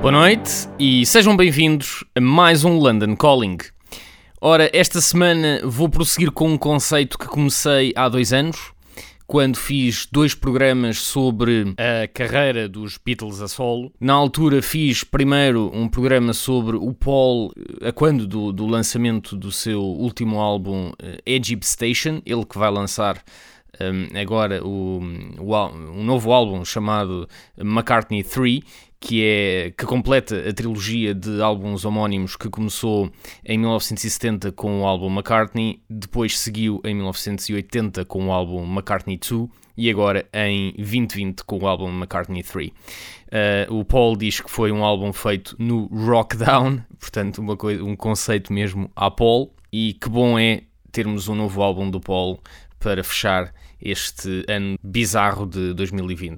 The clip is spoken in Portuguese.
Boa noite e sejam bem-vindos a mais um London Calling. Ora, esta semana vou prosseguir com um conceito que comecei há dois anos, quando fiz dois programas sobre a carreira dos Beatles a solo. Na altura fiz primeiro um programa sobre o Paul, a quando do, do lançamento do seu último álbum eh, Egypt Station, ele que vai lançar um, agora o, o, um novo álbum chamado McCartney 3, que, é, que completa a trilogia de álbuns homónimos que começou em 1970 com o álbum McCartney, depois seguiu em 1980 com o álbum McCartney 2 e agora em 2020 com o álbum McCartney 3. Uh, o Paul diz que foi um álbum feito no Rockdown, portanto uma coisa, um conceito mesmo à Paul, e que bom é termos um novo álbum do Paul para fechar este ano bizarro de 2020.